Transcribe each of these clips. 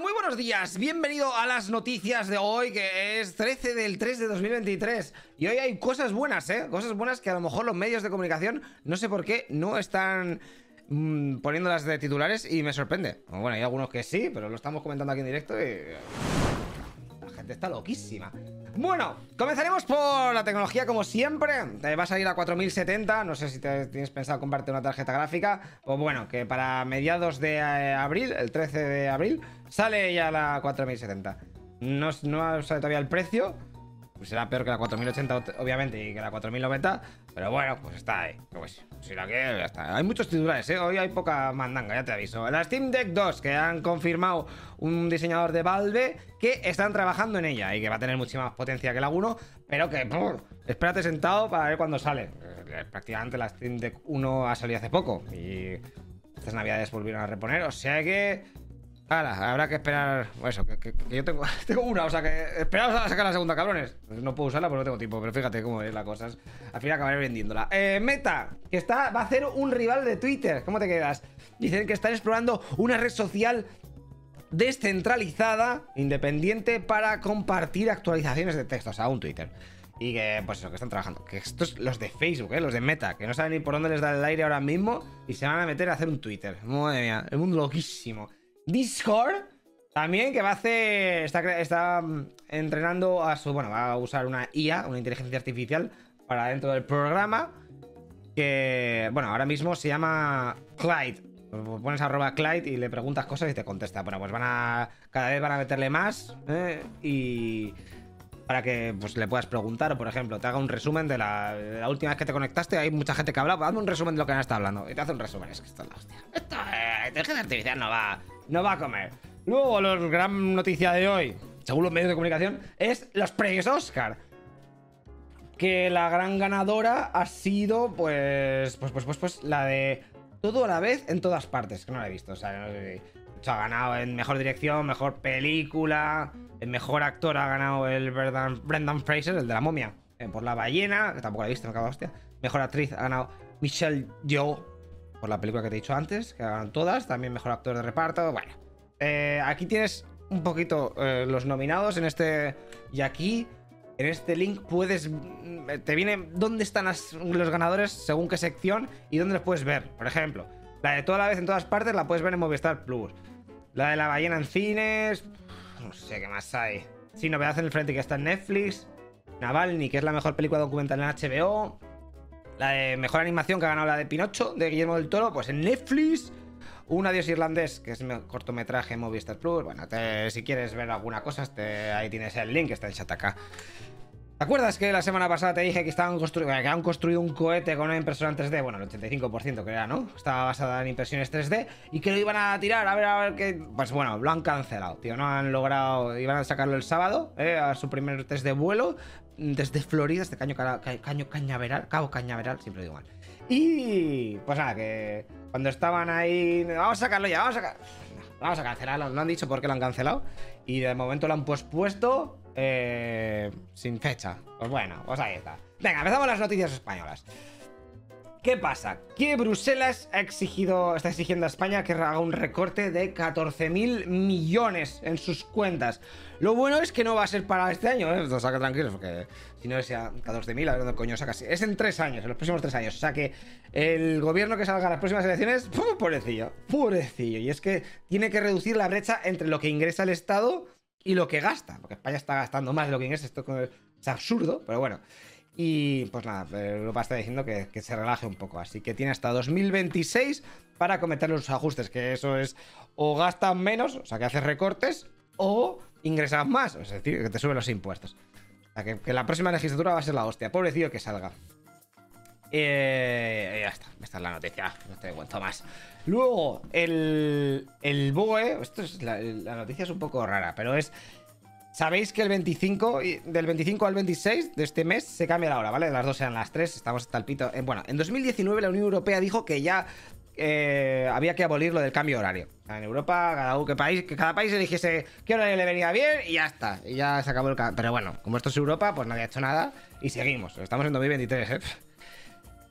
Muy buenos días, bienvenido a las noticias de hoy, que es 13 del 3 de 2023. Y hoy hay cosas buenas, ¿eh? Cosas buenas que a lo mejor los medios de comunicación, no sé por qué, no están mmm, poniéndolas de titulares y me sorprende. Bueno, hay algunos que sí, pero lo estamos comentando aquí en directo y... La gente está loquísima. Bueno, comenzaremos por la tecnología como siempre. Te vas a ir a 4070. No sé si te tienes pensado comprarte una tarjeta gráfica. Pues bueno, que para mediados de eh, abril, el 13 de abril, sale ya la 4070. No, no sale todavía el precio. Pues será peor que la 4080, obviamente, y que la 4090. Pero bueno, pues está ahí. Pues, si la que ya está. Hay muchos titulares, ¿eh? Hoy hay poca mandanga, ya te aviso. La Steam Deck 2, que han confirmado un diseñador de Valve que están trabajando en ella y que va a tener mucha más potencia que la 1, pero que espérate sentado para ver cuándo sale. Eh, prácticamente la Steam Deck 1 ha salido hace poco y estas navidades volvieron a reponer, o sea que habrá que esperar. Eso, que, yo tengo, tengo, una, o sea que esperaos a sacar la segunda, cabrones. No puedo usarla porque no tengo tiempo, pero fíjate cómo es la cosa. Al final acabaré vendiéndola. Eh, Meta, que está, va a hacer un rival de Twitter. ¿Cómo te quedas? Dicen que están explorando una red social descentralizada, independiente, para compartir actualizaciones de texto, o sea, un Twitter. Y que, pues eso, que están trabajando. Que estos, los de Facebook, ¿eh? los de Meta, que no saben ni por dónde les da el aire ahora mismo y se van a meter a hacer un Twitter. Madre mía, el mundo loquísimo. Discord también que va a hacer. Está, mm, entrenando a su. Bueno, va a usar una IA, una inteligencia artificial, para dentro del programa. Que. Bueno, ahora mismo se llama Clyde. Pones arroba Clyde y le preguntas cosas y te contesta. Bueno, pues van a. Cada vez van a meterle más. ¿eh? Y. Para que pues, le puedas preguntar, o por ejemplo, te haga un resumen de la, última vez que te conectaste. Hay mucha gente que habla, hazme un resumen de lo que han estado hablando. Y te hace un resumen. Es que esto es la hostia. Esto, eh, inteligencia artificial no va no va a comer. Luego, la gran noticia de hoy, según los medios de comunicación, es los premios Oscar. Que la gran ganadora ha sido, pues, pues, pues, pues, pues, la de todo a la vez en todas partes, que no la he visto. O sea, ha ganado en mejor dirección, mejor película, el mejor actor ha ganado el Brendan, Fraser, el de la momia, eh, por la ballena, que tampoco la he visto, me cago hostia. Mejor actriz ha ganado Michelle Yeoh por la película que te he dicho antes, que hagan todas, también mejor actor de reparto, bueno. Eh, aquí tienes un poquito eh, los nominados en este... Y aquí, en este link, puedes... Mm, te viene dónde están los ganadores según qué sección y dónde los puedes ver. Por ejemplo, la de toda la vez en todas partes la puedes ver en Movistar Plus. La de la ballena en cines... No sé qué más hay. Sí, Novedad en el Frente que está en Netflix. Navalny, que es la mejor película documental en HBO. La mejor animación que ha ganado la de Pinocho, de Guillermo del Toro, pues en Netflix. Un Adiós Irlandés, que es mi cortometraje Movistar Plus. Bueno, si quieres ver alguna cosa, ahí tienes el link, está en chat acá. ¿Te acuerdas que la semana pasada te dije que estaban que han construido un cohete con una impresora en 3D? Bueno, el 85% que era, ¿no? Estaba basada en impresiones 3D y que lo iban a tirar, a ver, a ver qué. Pues bueno, lo han cancelado, tío. No han logrado. Iban a sacarlo el sábado, ¿eh? A su primer test de vuelo desde Florida, este caño, caño cañaveral, Cabo Cañaveral, siempre digo mal. Y pues nada, que cuando estaban ahí, vamos a sacarlo ya, vamos a Vamos a cancelarlo, no han dicho por qué lo han cancelado. Y de momento lo han pospuesto eh, sin fecha. Pues bueno, pues ahí está. Venga, empezamos las noticias españolas. ¿Qué pasa? Que Bruselas ha exigido, está exigiendo a España que haga un recorte de 14.000 millones en sus cuentas. Lo bueno es que no va a ser para este año, ¿eh? O sea, que tranquilos, porque si no es ya 14.000, a ver dónde coño saca. Es en tres años, en los próximos tres años. O sea que el gobierno que salga a las próximas elecciones, pobrecillo, pobrecillo. Y es que tiene que reducir la brecha entre lo que ingresa el Estado y lo que gasta. Porque España está gastando más de lo que ingresa. Esto es absurdo, pero bueno. Y pues nada, Europa está diciendo que, se relaje un poco. Así que tiene hasta 2026 para cometer los ajustes, que eso es o gastan menos, o sea que haces recortes, o ingresas más, es decir, que te suben los impuestos. O sea que, la próxima legislatura va a ser la hostia. Pobrecillo que salga. Eh, ya está, esta es la noticia, no te cuento más. Luego, el, el BOE, esto es la noticia es un poco rara, pero es Sabéis que el 25, del 25 al 26 de este mes se cambia la hora, ¿vale? Las dos sean las 3, estamos hasta el pito. Eh, bueno, en 2019 la Unión Europea dijo que ya eh, había que abolir lo del cambio horario. en Europa, cada, país, que cada país eligiese qué horario le venía bien y ya está. Y ya se acabó el cambio. Pero bueno, como esto es Europa, pues nadie ha hecho nada y seguimos. Estamos en 2023, ¿eh?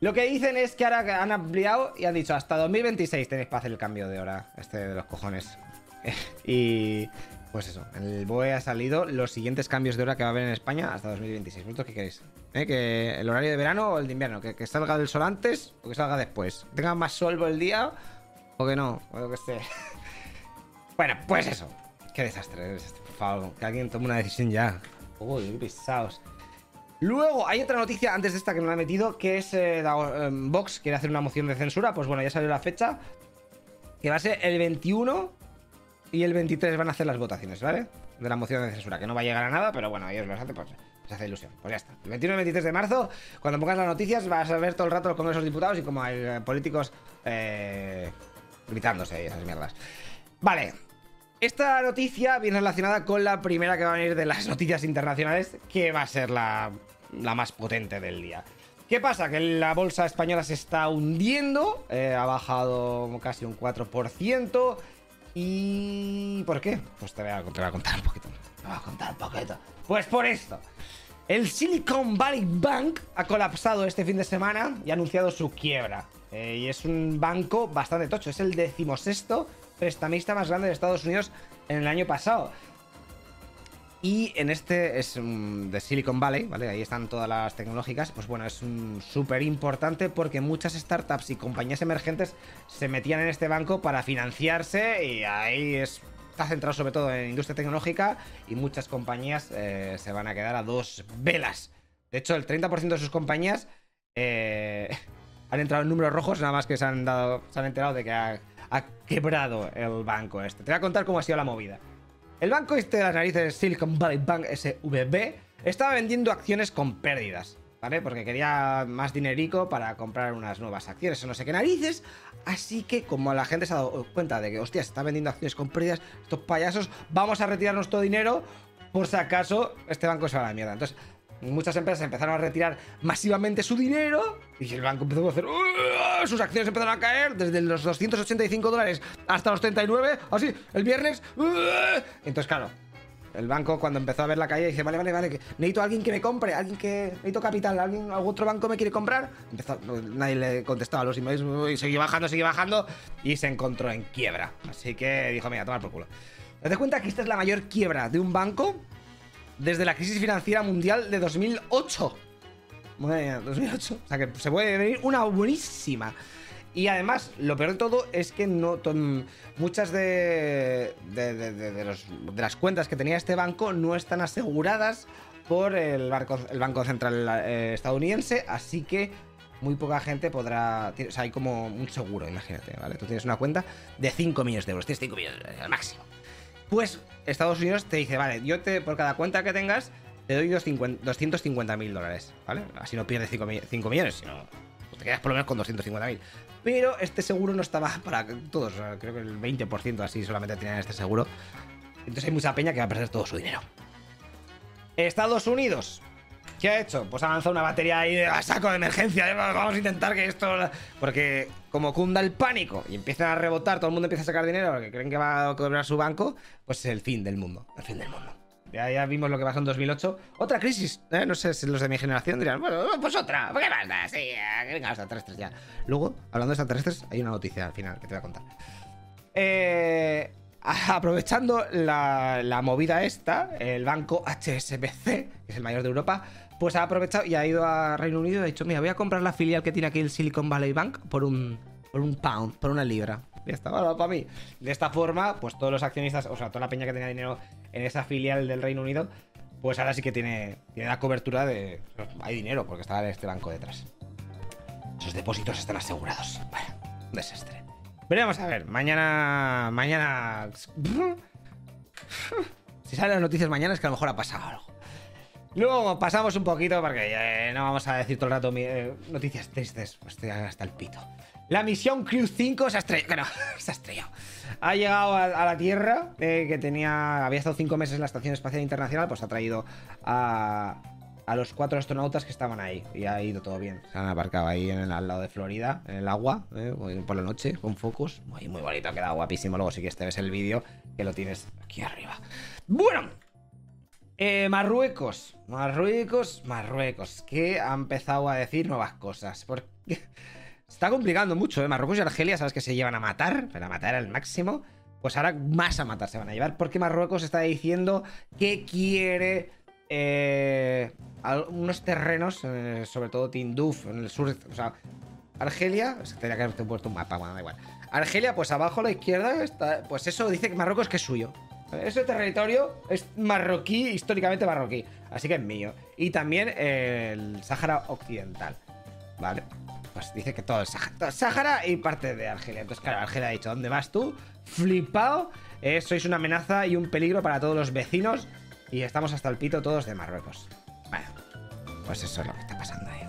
Lo que dicen es que ahora han ampliado y han dicho hasta 2026 tenéis para hacer el cambio de hora, este de los cojones. y pues eso, en el BOE ha salido los siguientes cambios de hora que va a haber en España hasta 2026. ¿Vosotros qué queréis? ¿Eh? ¿Que el horario de verano o el de invierno? ¿Que, salga del sol antes o que salga después? ¿Que tenga más sol el día o que no? O lo que esté. bueno, pues eso. Qué desastre, Por favor, que alguien tome una decisión ya. Uy, qué pisados. Luego, hay otra noticia antes de esta que me la he metido, que es eh, eh, Vox quiere hacer una moción de censura. Pues bueno, ya salió la fecha. Que va a ser el 21 y el 23 van a hacer las votaciones, ¿vale? De la moción de censura, que no va a llegar a nada, pero bueno, ellos lo hacen, pues se hace ilusión. Pues ya está. El 21 y 23 de marzo, cuando pongas las noticias, vas a ver todo el rato los congresos diputados y como hay eh, políticos eh, gritándose y esas mierdas. Vale. Esta noticia viene relacionada con la primera que va a venir de las noticias internacionales, que va a ser la, la más potente del día. ¿Qué pasa? Que la bolsa española se está hundiendo, eh, ha bajado casi un 4%. ¿Y por qué? Pues te voy, a, contar un poquito. Te voy a contar un poquito. Pues por esto. El Silicon Valley Bank ha colapsado este fin de semana y ha anunciado su quiebra. Eh, y es un banco bastante tocho. Es el decimosexto prestamista más grande de Estados Unidos en el año pasado. Y en este es de Silicon Valley, ¿vale? Ahí están todas las tecnológicas. Pues bueno, es súper importante porque muchas startups y compañías emergentes se metían en este banco para financiarse y ahí está centrado sobre todo en industria tecnológica y muchas compañías eh, se van a quedar a dos velas. De hecho, el 30% de sus compañías eh, han entrado en números rojos, nada más que se han, dado, se han enterado de que ha quebrado el banco este. Te voy a contar cómo ha sido la movida. El banco este de las narices Silicon Valley Bank SVB estaba vendiendo acciones con pérdidas, ¿vale? Porque quería más dinerico para comprar unas nuevas acciones o no sé qué narices. Así que como la gente se ha dado cuenta de que, hostia, se está vendiendo acciones con pérdidas, estos payasos, vamos a retirar nuestro dinero por si acaso este banco se va a la mierda. Entonces, muchas empresas empezaron a retirar masivamente su dinero y el banco empezó a hacer sus acciones empezaron a caer desde los 285 dólares hasta los 39 así el viernes entonces claro el banco cuando empezó a ver la caída dice vale vale vale necesito a alguien que me compre alguien que necesito capital alguien algún otro banco me quiere comprar empezó, nadie le contestaba a los emails y seguía bajando seguía bajando y se encontró en quiebra. Así que dijo mira tomar por culo ¿Te das cuenta que esta es la mayor quiebra de un banco desde la crisis financiera mundial de 2008. Bueno, 2008. O sea que se puede venir una buenísima. Y además, lo peor de todo es que no muchas de, de, las cuentas que tenía este banco no están aseguradas por el, el Banco Central eh, estadounidense, así que muy poca gente podrá... O sea, hay como un seguro, imagínate, ¿vale? Tú tienes una cuenta de 5 millones de euros, tienes 5 millones al máximo. Pues Estados Unidos te dice, vale, yo te, por cada cuenta que tengas, te doy 250 mil dólares, ¿vale? Así no pierdes 5, millones, sino pues te quedas por lo menos con 250 mil. Pero este seguro no estaba para todos, creo que el 20% así solamente tenían este seguro. Entonces hay mucha peña que va a perder todo su dinero. Estados Unidos, ¿qué ha hecho? Pues ha lanzado una batería ahí a saco de emergencia. Vamos a intentar que esto. Porque como cunda el pánico y empiezan a rebotar, todo el mundo empieza a sacar dinero porque creen que va a cobrar su banco, pues es el fin del mundo. El fin del mundo. Ya, ya vimos lo que pasó en 2008. Otra crisis, ¿eh? No sé si los de mi generación dirían, bueno, pues otra, ¿qué más Sí, venga, los extraterrestres ya. Luego, hablando de extraterrestres, hay una noticia al final que te voy a contar. Eh, aprovechando la, la movida esta, el banco HSBC, que es el mayor de Europa, pues ha aprovechado y ha ido a Reino Unido y ha dicho, mira, voy a comprar la filial que tiene aquí el Silicon Valley Bank por un, por un pound, por una libra. Ya está, bueno, para mí. De esta forma, pues todos los accionistas, o sea, toda la peña que tenía dinero en esa filial del Reino Unido, pues ahora sí que tiene, tiene la cobertura de... Hay dinero porque está este banco detrás. Esos depósitos están asegurados. Un desastre. Veremos a ver, mañana... Mañana... Si salen las noticias mañana es que a lo mejor ha pasado algo. Luego pasamos un poquito porque eh, no vamos a decir todo el rato eh, noticias tristes, pues estoy hasta el pito. La misión Crew 5 se ha estrellado. se ha estrellado. Ha llegado a, la Tierra, eh, que tenía. Había estado cinco meses en la Estación Espacial Internacional, pues ha traído a, a los cuatro astronautas que estaban ahí. Y ha ido todo bien. Se han aparcado ahí en al lado de Florida, en el agua, por la noche, con focos. Muy, muy bonito, ha quedado guapísimo. Luego, si quieres, te ves el vídeo, que lo tienes aquí arriba. Bueno, eh, Marruecos, Marruecos, Marruecos, que ha empezado a decir nuevas cosas. Porque está complicando mucho, ¿eh? Marruecos y Argelia, sabes que se llevan a matar, pero a matar al máximo. pues ahora más a matar se van a llevar, porque Marruecos está diciendo que quiere eh, unos terrenos, eh, sobre todo Tinduf, en el sur, o sea, Argelia, se tendría que haber puesto un mapa, bueno, da igual. Argelia, pues abajo a la izquierda está, pues eso dice que Marruecos que es suyo. Ese territorio es marroquí, históricamente marroquí, así que es mío. Y también el Sáhara Occidental, ¿vale? Pues dice que todo el Sáhara y parte de Argelia. Entonces, claro, Argelia ha dicho, ¿dónde vas tú? Flipado, eh, sois una amenaza y un peligro para todos los vecinos y estamos hasta el pito todos de Marruecos. Bueno, pues eso es lo que está pasando ahí.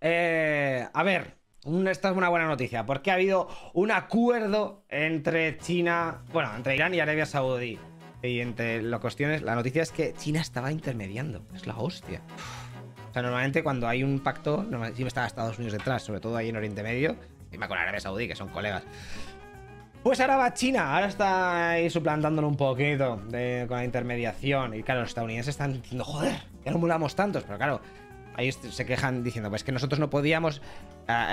Eh, a ver, esta es una buena noticia, porque ha habido un acuerdo entre China, bueno, entre Irán y Arabia Saudí. Y entre las cuestiones, la noticia es que China estaba intermediando. Es la hostia. O sea, normalmente cuando hay un pacto, siempre está Estados Unidos detrás, sobre todo ahí en Oriente Medio, y con Arabia Saudí, que son colegas. Pues ahora va China, ahora está ahí suplantándolo un poquito con la intermediación. Y claro, los estadounidenses están diciendo, joder, ya no mulamos tantos. Pero claro, ahí se quejan diciendo, pues que nosotros no podíamos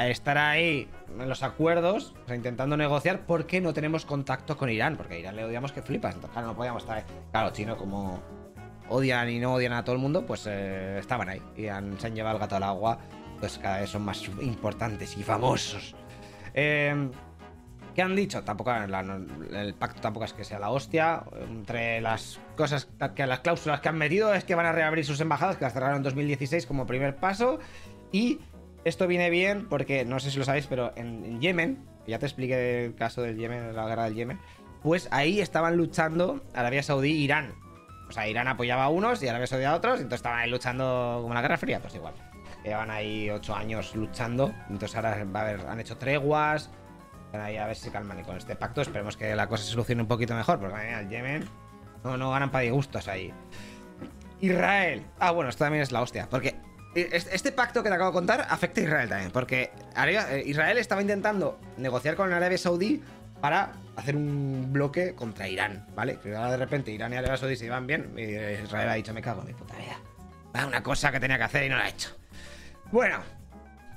estar ahí en los acuerdos, o sea, intentando negociar, porque no tenemos contacto con Irán. Porque a Irán le odiamos que flipas. Entonces, claro, no podíamos estar ahí. Claro, chino, como odian y no odian a todo el mundo, pues eh, estaban ahí. Y se han llevado el gato al agua. Pues cada vez son más importantes y famosos. Eh. ¿Qué han dicho? Tampoco el pacto tampoco es que sea la hostia. Entre las cosas que las cláusulas que han metido es que van a reabrir sus embajadas, que las cerraron en 2016 como primer paso. Y esto viene bien porque, no sé si lo sabéis, pero en, Yemen, ya te expliqué el caso del Yemen, la guerra del Yemen, pues ahí estaban luchando Arabia Saudí e Irán. O sea, Irán apoyaba a unos y Arabia Saudí a otros, y entonces estaban ahí luchando como la Guerra Fría, pues igual. Llevan ahí ocho años luchando, entonces ahora va a haber, han hecho treguas, ahí a ver si se calman. Y con este pacto esperemos que la cosa se solucione un poquito mejor, porque mira, el Yemen no, no ganan para disgustos ahí. Israel. Ah, bueno, esto también es la hostia, porque este pacto que te acabo de contar afecta a Israel también, porque eh, Israel estaba intentando negociar con Arabia Saudí para hacer un bloque contra Irán, ¿vale? Que ahora de repente Irán y Arabia Saudí se iban bien y Israel ha dicho, me cago en mi puta vida. Una cosa que tenía que hacer y no la ha hecho. Bueno,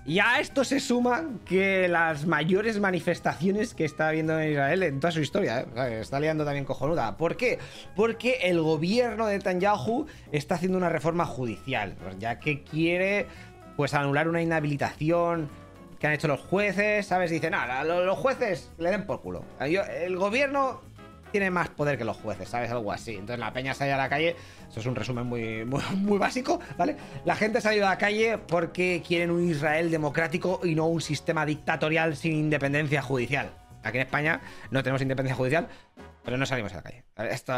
y a esto se suma que las mayores manifestaciones que está habiendo en Israel en toda su historia, ¿eh? está liando también cojonuda. ¿Por qué? Porque el gobierno de Netanyahu está haciendo una reforma judicial, ya que quiere pues anular una inhabilitación que han hecho los jueces, ¿sabes? Dicen, ah, los jueces le den por culo. El gobierno tiene más poder que los jueces, ¿sabes? Algo así. Entonces la peña sale a la calle, eso es un resumen muy, muy, básico, ¿vale? La gente ido a la calle porque quieren un Israel democrático y no un sistema dictatorial sin independencia judicial. Aquí en España no tenemos independencia judicial, pero no salimos a la calle. Esto...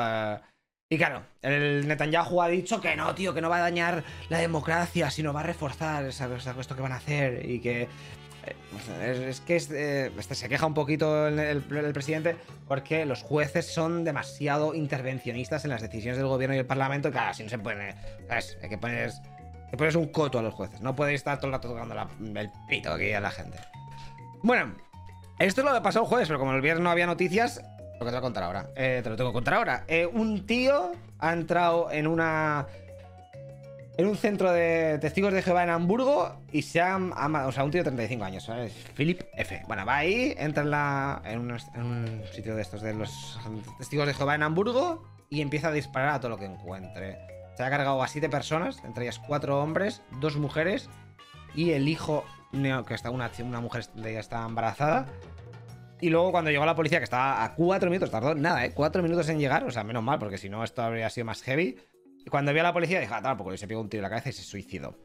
Y claro, el Netanyahu ha dicho que no, tío, que no va a dañar la democracia, sino va a reforzar esto que van a hacer y que es, que eh, este se queja un poquito el, presidente porque los jueces son demasiado intervencionistas en las decisiones del gobierno y el parlamento. Y claro, así no se puede. Hay que poner. Un coto a los jueces. No podéis estar todo el rato tocando el pito aquí a la gente. Bueno, esto es lo que pasó el jueves, pero como el viernes no había noticias, lo que te voy a contar ahora. Eh, te lo tengo que contar ahora. Eh, un tío ha entrado en una en un centro de testigos de Jehová en Hamburgo y se ha... O sea, un tío de 35 años, ¿sabes? Philip F. Bueno, va ahí, entra en, un, sitio de estos de los testigos de Jehová en Hamburgo y empieza a disparar a todo lo que encuentre. Se ha cargado a siete personas, entre ellas cuatro hombres, dos mujeres y el hijo, que está una, mujer de está embarazada. Y luego cuando llegó la policía, que estaba a cuatro minutos, tardó nada, ¿eh? Cuatro minutos en llegar, o sea, menos mal, porque si no esto habría sido más heavy cuando vio a la policía, dije, ah, porque se pegó un tiro en la cabeza y se suicidó.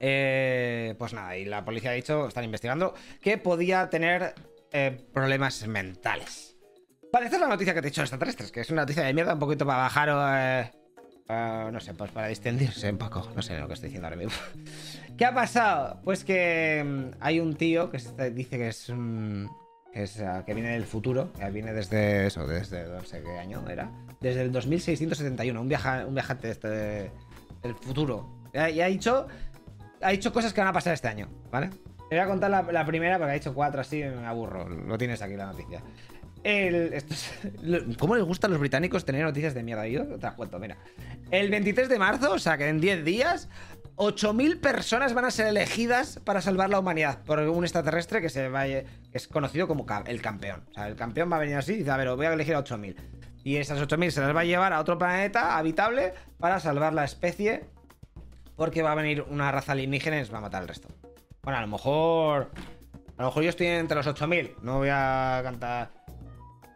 Eh, pues nada, y la policía ha dicho, están investigando, que podía tener eh, problemas mentales. Vale, esta es la noticia que te he dicho extraterrestres, que es una noticia de mierda, un poquito para bajar o... Eh, no sé, pues para distendirse un poco. No sé lo que estoy diciendo ahora mismo. ¿Qué ha pasado? Pues que mm, hay un tío que dice que es un que, viene del futuro, que viene desde eso, desde no sé qué año era, desde el 2671, un, viaja, un viajante este, del futuro. Y ha, dicho, ha dicho cosas que van a pasar este año, ¿vale? Te voy a contar la, primera porque ha dicho cuatro así, me aburro. Lo tienes aquí la noticia. El, ¿Cómo les gusta a los británicos tener noticias de mierda? Yo te cuento, mira. El 23 de marzo, o sea que en 10 días, 8.000 personas van a ser elegidas para salvar la humanidad por un extraterrestre que, se vaya, que es conocido como el campeón. O sea, el campeón va a venir así y dice, a ver, voy a elegir a 8.000. Y esas 8.000 se las va a llevar a otro planeta habitable para salvar la especie porque va a venir una raza alienígena y nos va a matar al resto. Bueno, a lo mejor... A lo mejor yo estoy entre los 8.000. No voy a cantar...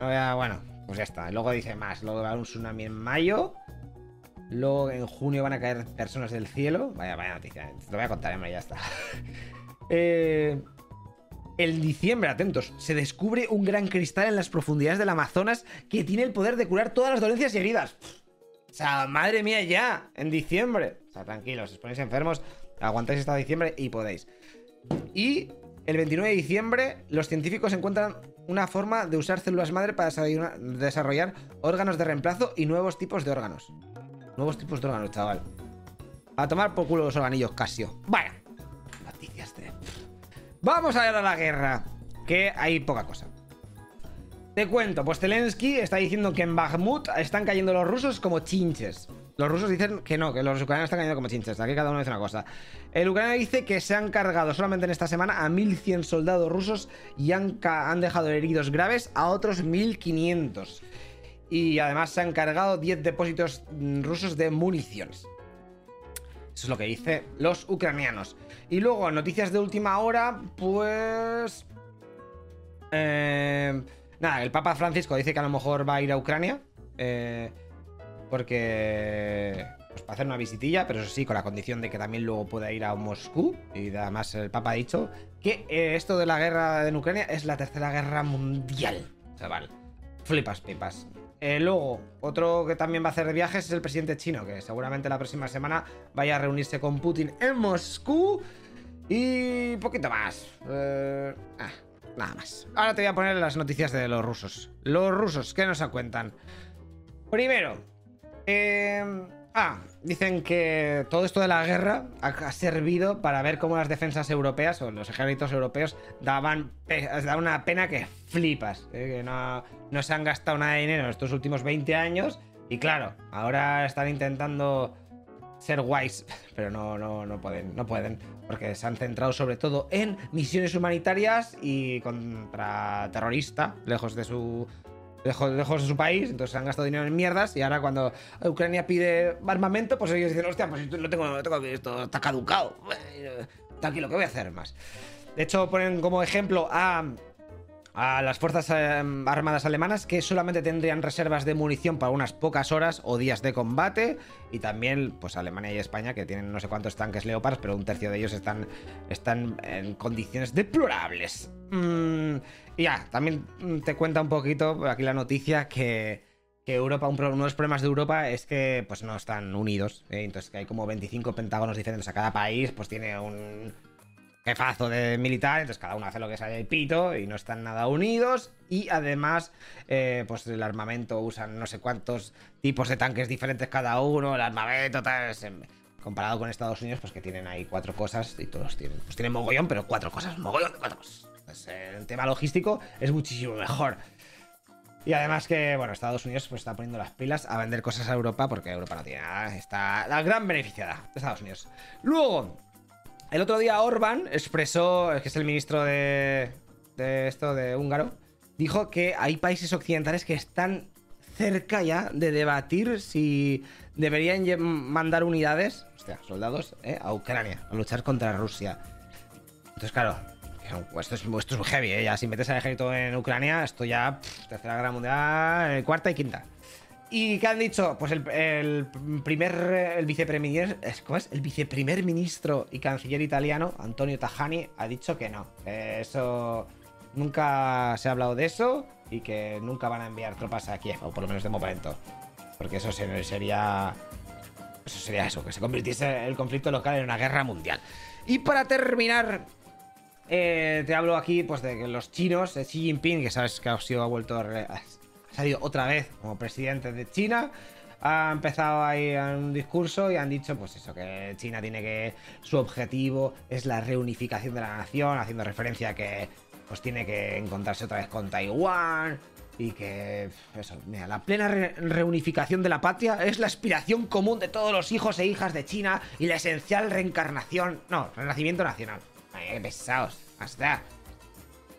No voy a... Bueno, pues ya está. Luego dice más. Luego va a haber un tsunami en mayo. Luego en junio van a caer personas del cielo. Vaya, vaya noticia. Te lo voy a contar, hombre, ya está. eh, el diciembre, atentos, se descubre un gran cristal en las profundidades del Amazonas que tiene el poder de curar todas las dolencias y heridas. O sea, madre mía, ya, en diciembre. O sea, tranquilos, os ponéis enfermos, aguantáis hasta diciembre y podéis. Y el 29 de diciembre, los científicos encuentran una forma de usar células madre para desarrollar órganos de reemplazo y nuevos tipos de órganos. Nuevos tipos de órganos, chaval. A tomar por culo los organillos Casio. Vaya. Noticias de. Vamos a ver a la guerra. Que hay poca cosa. Te cuento, pues Zelensky está diciendo que en Bakhmut están cayendo los rusos como chinches. Los rusos dicen que no, que los ucranianos están cayendo como chinches. Aquí cada uno dice una cosa. El ucraniano dice que se han cargado solamente en esta semana a 1100 soldados rusos y han, han dejado heridos graves a otros 1500 y además se han cargado 10 depósitos mm, rusos de municiones. Eso es lo que dice los ucranianos. Y luego, noticias de última hora, pues... Eh, nada, el Papa Francisco dice que a lo mejor va a ir a Ucrania. Eh, porque... Pues para hacer una visitilla, pero eso sí, con la condición de que también luego pueda ir a Moscú. Y además el Papa ha dicho que eh, esto de la guerra en Ucrania es la tercera guerra mundial. Chaval. Flipas pipas. Eh, luego, otro que también va a hacer viajes es el presidente chino, que seguramente la próxima semana vaya a reunirse con Putin en Moscú. Y poquito más. Eh, ah, nada más. Ahora te voy a poner las noticias de los rusos. Los rusos, ¿qué nos cuentan? Primero, eh, Ah, dicen que todo esto de la guerra ha servido para ver cómo las defensas europeas o los ejércitos europeos daban, una pena que flipas. ¿eh? Que no, no, se han gastado nada de dinero en estos últimos 20 años. Y claro, ahora están intentando ser guays, pero no, no, no pueden, no pueden. Porque se han centrado sobre todo en misiones humanitarias y contra terroristas, lejos de su lejos, lejos de su país, entonces han gastado dinero en mierdas y ahora cuando Ucrania pide armamento, pues ellos dicen, hostia, pues lo tengo, lo tengo esto está caducado. Tranquilo, ¿qué voy a hacer más? De hecho, ponen como ejemplo a, a las fuerzas em, armadas alemanas que solamente tendrían reservas de munición para unas pocas horas o días de combate. Y también, pues Alemania y España, que tienen no sé cuántos tanques Leopard, pero un tercio de ellos están, están en condiciones deplorables. Mm, y ya, también te cuenta un poquito aquí la noticia que, Europa, uno de los problemas de Europa es que pues no están unidos. ¿eh? Entonces que hay como 25 pentágonos diferentes a cada país, pues tiene un jefazo de militar, entonces cada uno hace lo que sale el pito y no están nada unidos. Y además, eh, pues el armamento usan no sé cuántos tipos de tanques diferentes cada uno, el armamento, tal. Comparado con Estados Unidos, pues que tienen ahí cuatro cosas y todos tienen. Pues tienen mogollón, pero cuatro cosas, mogollón cuatro cosas. Pues, eh, el tema logístico es muchísimo mejor. Y además que, bueno, Estados Unidos pues está poniendo las pilas a vender cosas a Europa porque Europa no tiene nada. Está la gran beneficiada de Estados Unidos. Luego, el otro día Orban expresó, que es el ministro de, de esto, de húngaro, dijo que hay países occidentales que están cerca ya de debatir si deberían mandar unidades, hostia, soldados, eh, a Ucrania, a luchar contra Rusia. Entonces, claro, esto es, esto es heavy, ¿eh? Ya si metes al ejército en Ucrania, esto ya, tercera guerra mundial, cuarta y quinta. ¿Y qué han dicho? Pues el, primer, el viceprimer ministro y canciller italiano, Antonio Tajani, ha dicho que no. eso, nunca se ha hablado de eso y que nunca van a enviar tropas a Kiev, o por lo menos de momento. Porque eso sería, eso sería eso, que se convirtiese el conflicto local en una guerra mundial. Y para terminar, eh, te hablo aquí pues de que los chinos, de Xi Jinping, que sabes que ha, sido, ha vuelto a, salido otra vez como presidente de China, ha empezado ahí un discurso y han dicho pues eso, que China tiene que, su objetivo es la reunificación de la nación, haciendo referencia a que pues tiene que encontrarse otra vez con Taiwán, Y que, eso, mira, la plena reunificación de la patria es la aspiración común de todos los hijos e hijas de China y la esencial reencarnación, no, renacimiento nacional. Ay, qué pesados, hasta.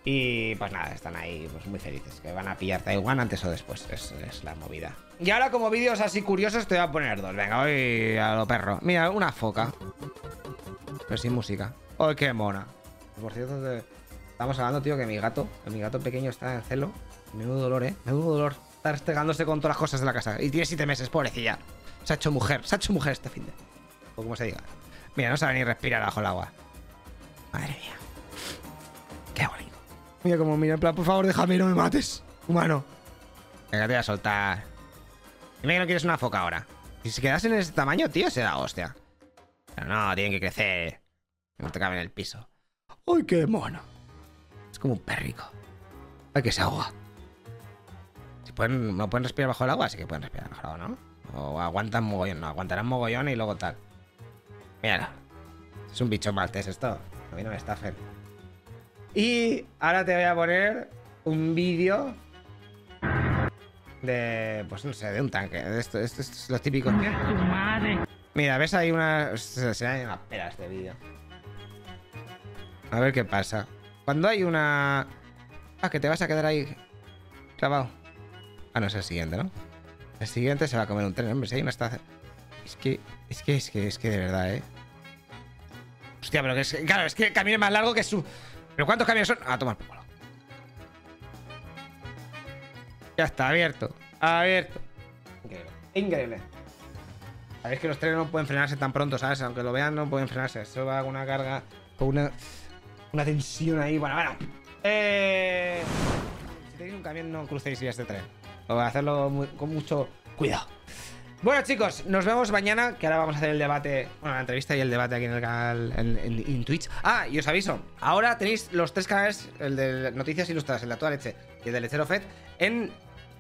Y pues nada, están ahí pues muy felices, que van a pillar Taiwán antes o después, es, es la movida. Y ahora como vídeos así curiosos te voy a poner dos, venga, voy a lo perro. Mira, una foca. Pero sin música. ¡Ay, qué mona! Por cierto, estamos hablando, tío, que mi gato, que mi gato pequeño está en celo. Menudo dolor, eh. Menudo dolor. Está estregándose con todas las cosas de la casa. Y tiene siete meses, pobrecilla. Se ha hecho mujer, se ha hecho mujer este fin de. O como se diga. Mira, no sabe ni respirar bajo el agua. Madre mía. Mira como mira, en plan, por favor, déjame, no me mates. Humano. Venga, te voy a soltar. Dime que no quieres una foca ahora. Si se quedas en ese tamaño, tío, se da hostia. Pero no, tienen que crecer. No te cabe en el piso. ¡Ay, qué mono! Es como un perrico. ¡Ay, que se ahoga! Si pueden, no pueden respirar bajo el agua, sí que pueden respirar bajo el agua, ¿no? O aguantan mogollón, no, aguantarán mogollón y luego tal. Mira, es un bicho maltés esto. A mí no me estafen. Y ahora te voy a poner un vídeo de, pues no sé, de un tanque. Esto, esto, es lo típico. Mira, ves ahí una... Se, da una pera este vídeo. A ver qué pasa. Cuando hay una... Ah, que te vas a quedar ahí clavado. Ah, no, es el siguiente, ¿no? El siguiente se va a comer un tren, hombre. Si hay una estación... Es que, es que, es que, es que de verdad, ¿eh? Hostia, pero que es... Claro, es que el camino es más largo que su... ¿Pero cuántos camiones son? Ah, toma por. Ya está, abierto. Abierto. Increíble. Increíble. Sabéis que los trenes no pueden frenarse tan pronto, ¿sabes? Aunque lo vean, no pueden frenarse. Eso va con una carga, con una, una tensión ahí. Bueno, bueno. Eh... Si tenéis un camión, no crucéis este tren. O hacerlo con mucho cuidado. Bueno chicos, nos vemos mañana, que ahora vamos a hacer el debate, bueno, la entrevista y el debate aquí en el canal, en, Twitch. Ah, y os aviso, ahora tenéis los tres canales, el de Noticias Ilustradas, el de Toda Leche y el de Lechero Fed, en...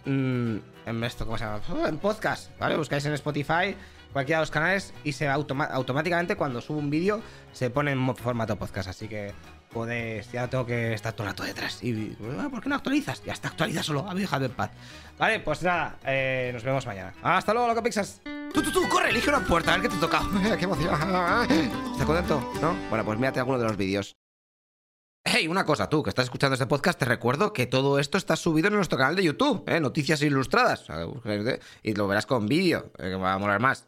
Mm, en esto, ¿cómo se llama? En podcast, ¿vale? Buscáis en Spotify, cualquiera de los canales y se automáticamente cuando subo un vídeo se pone en formato podcast, así que puedes, ya tengo que estar todo el rato detrás. Y, ah, ¿por qué no actualizas? Ya está, actualiza solo, a mi hija de paz. Vale, pues nada, eh, nos vemos mañana. Hasta luego, loco Pixas. Tú, tú, tú, corre, elige una puerta, a ver qué te toca. qué emoción. ¿Estás contento? ¿No? Bueno, pues mírate alguno de los vídeos. Hey, una cosa, tú que estás escuchando este podcast, te recuerdo que todo esto está subido en nuestro canal de YouTube, ¿eh? Noticias Ilustradas. Y lo verás con vídeo, eh, que va a molar más.